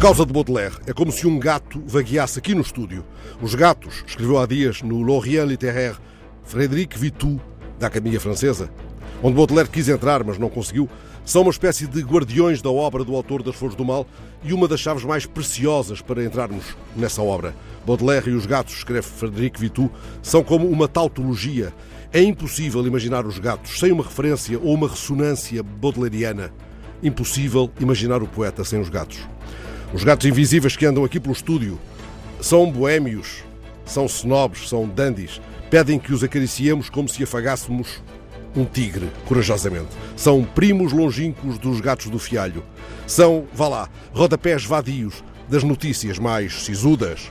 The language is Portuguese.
causa de Baudelaire, é como se um gato vagueasse aqui no estúdio. Os gatos, escreveu há dias no L'Orient Littéraire Frédéric Vitou, da Academia Francesa, onde Baudelaire quis entrar, mas não conseguiu, são uma espécie de guardiões da obra do autor das Flores do Mal e uma das chaves mais preciosas para entrarmos nessa obra. Baudelaire e os gatos, escreve Frederic Vitou, são como uma tautologia. É impossível imaginar os gatos sem uma referência ou uma ressonância baudelariana. Impossível imaginar o poeta sem os gatos. Os gatos invisíveis que andam aqui pelo estúdio são boémios, são snobs, são dandies. Pedem que os acariciemos como se afagássemos um tigre, corajosamente. São primos longínquos dos gatos do fialho. São, vá lá, rodapés vadios das notícias mais sisudas,